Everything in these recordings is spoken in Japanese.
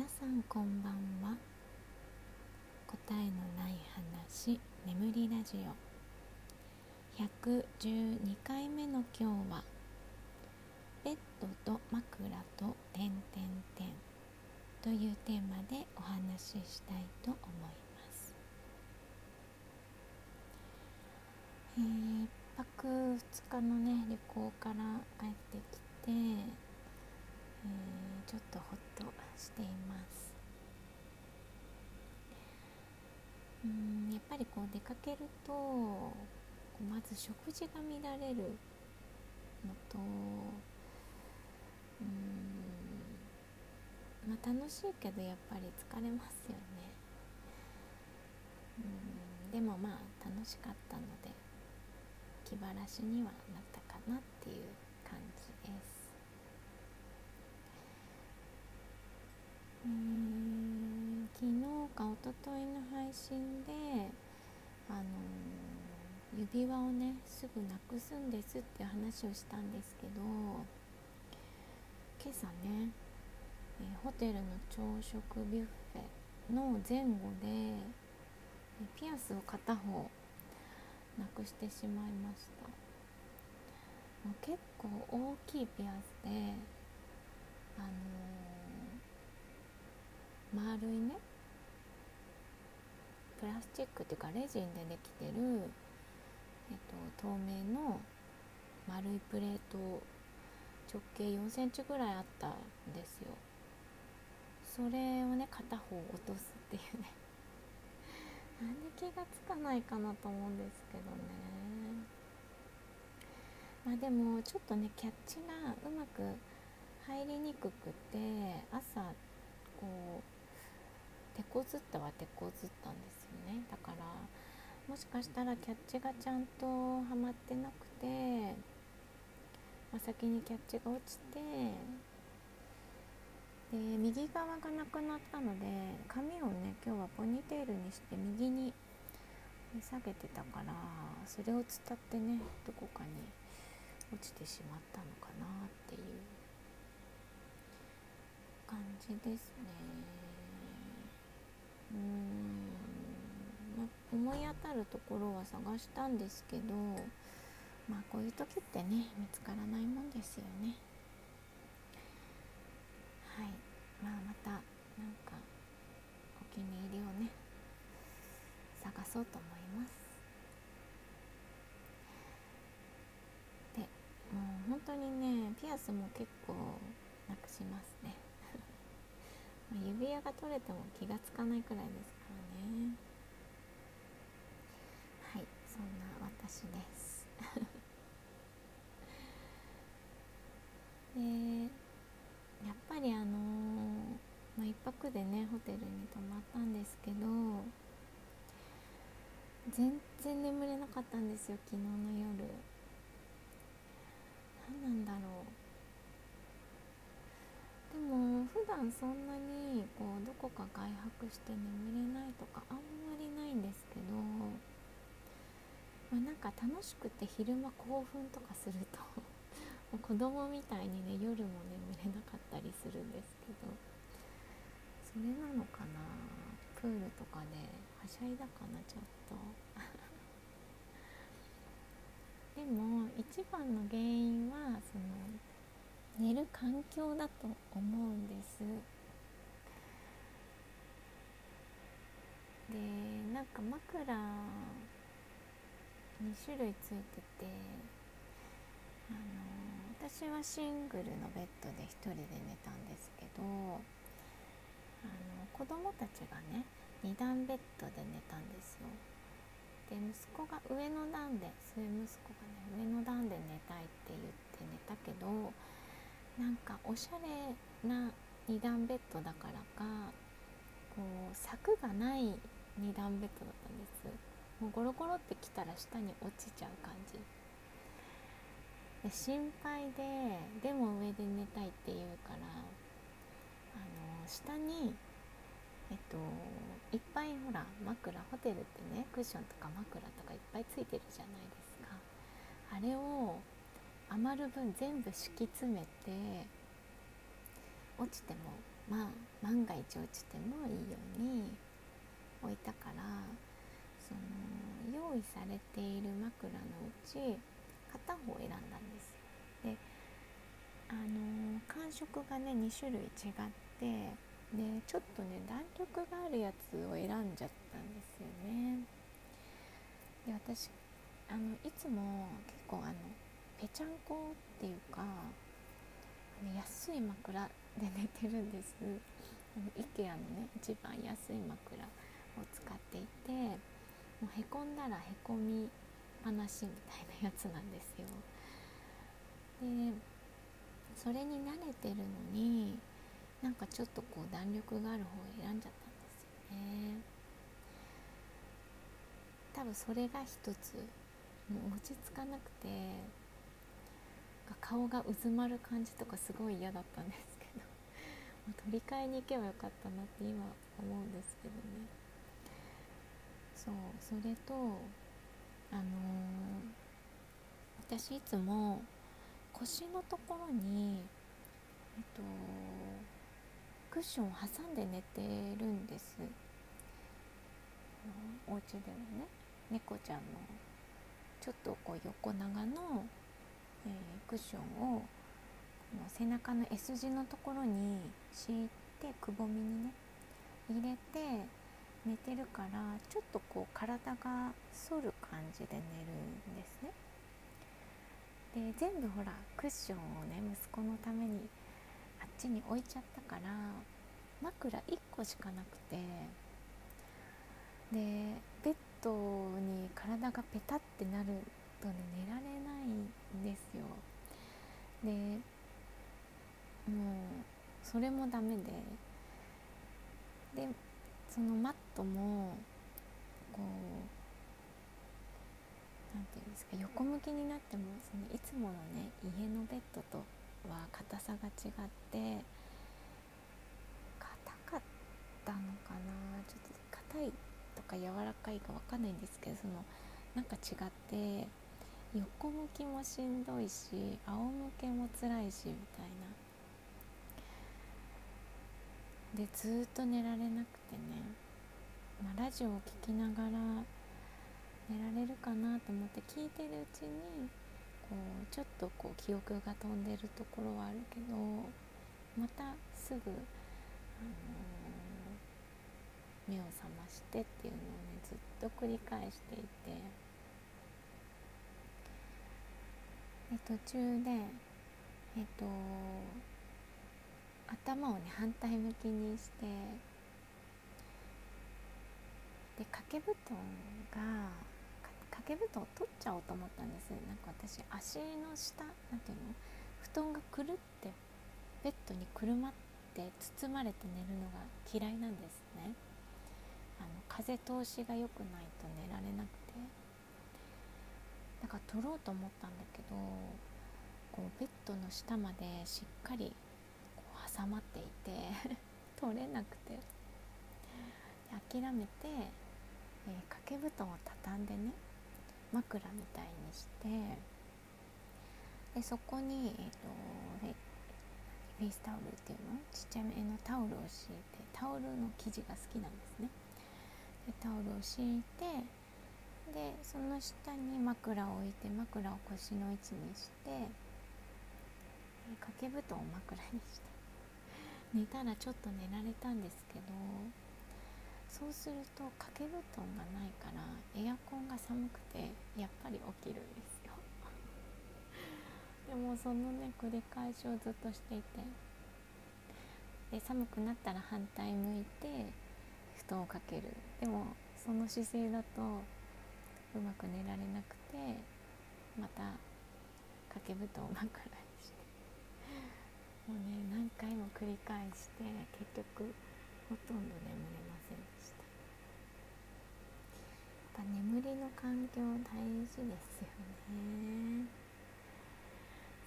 皆さんこんばんは。答えのない話眠りラジオ。112回目の今日はベッドと枕と点々点というテーマでお話ししたいと思います。えー、1泊2日のね旅行から帰ってきて、えー、ちょっとほっとしています。うんやっぱりこう出かけるとまず食事が乱れるのとうんまあ楽しいけどやっぱり疲れますよね。うんでもまあ楽しかったので気晴らしにはなったかなっていう感じです。うん昨日か一昨日の配信であのー、指輪をねすぐなくすんですって話をしたんですけど今朝ね、えー、ホテルの朝食ビュッフェの前後でピアスを片方なくしてしまいました。もう結構大きいピアスであのー、丸いね。プラスチックっていうかレジンでできてる、えっと、透明の丸いプレート直径4センチぐらいあったんですよ。それをね片方落とすっていうね。なんで気がつかないかなと思うんですけどね。まあでもちょっとねキャッチがうまく入りにくくて朝こう手こずったは手こずったんですよね。だからもしかしたらキャッチがちゃんとはまってなくて、まあ、先にキャッチが落ちてで右側がなくなったので髪をね今日はポニーテールにして右に下げてたからそれを伝ってねどこかに落ちてしまったのかなっていう感じですね。うん、ま思い当たるところは探したんですけどまあこういう時ってね見つからないもんですよね。はい。まあまたなんかお気に入りをね探そうと思います。でもう本当にねピアスも結構なくしますね。指輪が取れても気がつかないくらいですからね。はいそんな私です。でやっぱりあのー、まあ、1泊でねホテルに泊まったんですけど全然眠れなかったんですよ昨日の夜。何なんだろう。も普段そんなにこうどこか外泊して眠れないとかあんまりないんですけど、まあ、なんか楽しくて昼間興奮とかするともう 子供みたいにね夜も眠れなかったりするんですけどそれなのかな？プールとかではしゃいだかなちょっと。でも一番の原因はその寝る環境だと思うんです。でなんか枕2種類ついててあの私はシングルのベッドで1人で寝たんですけどあの子供たちがね2段ベッドで寝たんですよ。で息子が上の段で末息子がね上の段で寝たいって言って寝たけどなんかおしゃれな2段ベッドだからかこう柵がない2段ベッドだったんです。もうゴロゴロってきたら下に落ちちゃう感じ。で心配ででも上で寝たいって言うからあの下にえっといっぱいほら枕ホテルってねクッションとか枕とかいっぱいついてるじゃないですか。あれを余る分全部敷き詰めて落ちてもまあ万が一落ちてもいいように置いたからその用意されている枕のうち片方選んだんですであの感触がね2種類違ってでちょっとね弾力があるやつを選んじゃったんですよね。で私あのいつも結構あのぺちゃんこっていうか安い枕で寝てるんです。あの IKEA のね一番安い枕を使っていてもうへこんだらへこみっぱなしみたいなやつなんですよ。でそれに慣れてるのになんかちょっとこう弾力がある方を選んじゃったんですよね。多分それが一つもう落ち着かなくて顔がうずまる感じとかすごい嫌だったんですけど。取り替えに行けばよかったなって今思うんですけどね。そうそれとあのー、私いつも腰のところにえっとクッションを挟んで寝てるんです。お家ではね猫ちゃんのちょっとこう横長の、えー、クッションをこの背中の S 字のところに敷いてくぼみにね入れて寝てるからちょっとこう体が反る感じで寝るんですね。で全部ほらクッションをね息子のためにあっちに置いちゃったから枕1個しかなくてでベッドに体がペタってなるとね寝られないんですよ。でもうそれもダメで。でそのマットもこう何て言うんですか横向きになってもそのいつものね家のベッドとは硬さが違って硬かったのかな。ちょっと硬いとか柔らかいか分かんないんですけどそのなんか違って横向きもしんどいし仰向けも辛いしみたいな。でずっと寝られなくてね、まあ、ラジオを聴きながら寝られるかなと思って聞いてるうちにこうちょっとこう記憶が飛んでるところはあるけどまたすぐ、あのー、目を覚ましてっていうのをねずっと繰り返していて。で途中でえっ、と頭をね反対向きにしてで掛け布団が掛け布団を取っちゃおうと思ったんですなんか私足の下なんていうの？布団がくるってベッドにくるまって包まれて寝るのが嫌いなんですね。あの風通しが良くないと寝られなくて。だから取ろうと思ったんだけどこうベッドの下までしっかりこう挟まっていて 取れなくて。諦めて、えー、掛け布団を畳んでね枕みたいにしてでそこに、えーと、フェイスタオルっていうの？ちっちゃめのタオルを敷いてタオルの生地が好きなんですね。でタオルを敷いてでその下に枕を置いて枕を腰の位置にして掛け布団を枕にして。寝たらちょっと寝られたんですけどそうすると掛け布団がないからエアコンが寒くてやっぱり起きるんですよ。でもそのね繰り返しをずっとしていて。で寒くなったら反対向いて布団をかける。でもその姿勢だとうまく寝られなくてまた掛け布団を枕にして。もうね何回も繰り返して結局ほとんど眠れませんでした。やっぱ眠りの環境大事ですよね。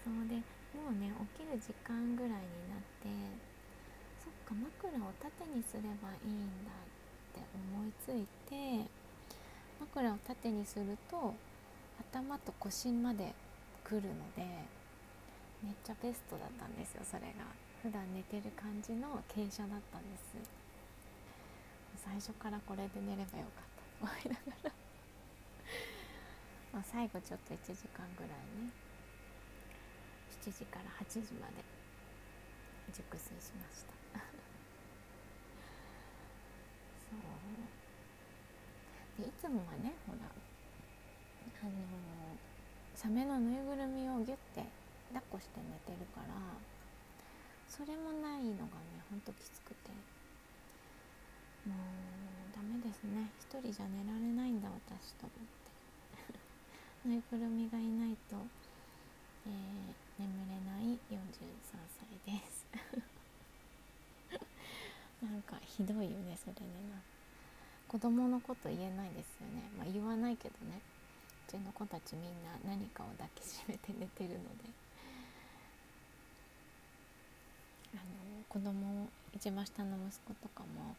そうでもうね起きる時間ぐらいになってそっか枕を縦にすればいいんだって思いついて枕を縦にすると頭と腰まで来るのでめっちゃベストだったんですよそれが。普段寝てる感じの傾斜だったんです。最初からこれで寝ればよかったと思いながら。まあ最後ちょっと1時間ぐらいね。7時から8時まで熟睡しました。そ ういつもはねほらあのサメのぬいぐるみをギュッて抱っこして寝てるからそれもないのがねほんときつくて。もうダメですね。一人じゃ寝られないんだ私と思って。ぬいぐるみがいないと、えー、眠れない43歳です。なんかひどいよねそれね子供のこと言えないですよね。まあ言わないけどね。うちの子たちみんな何かを抱きしめて寝てるので。あの子供一番下の息子とかも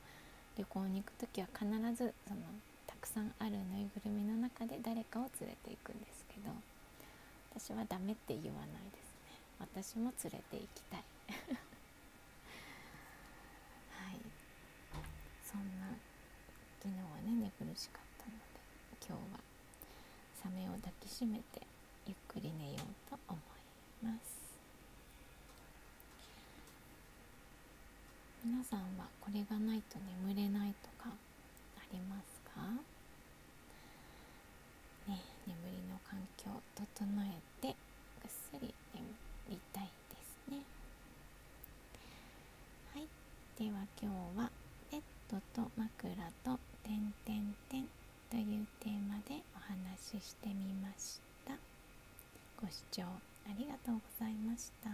旅行に行く時は必ずそのたくさんあるぬいぐるみの中で誰かを連れていくんですけど私はダメって言わないですね。私も連れて行きたいはいそんな昨日はね寝苦しかったので今日は目を抱きしめてゆっくり寝ようと思います皆さんはこれがないと眠れないとかありますかね眠りの環境を整えてぐっすり眠りたいですねはいでは今日はベッドと枕と点点点というテーマでお話ししてみましたご視聴ありがとうございました。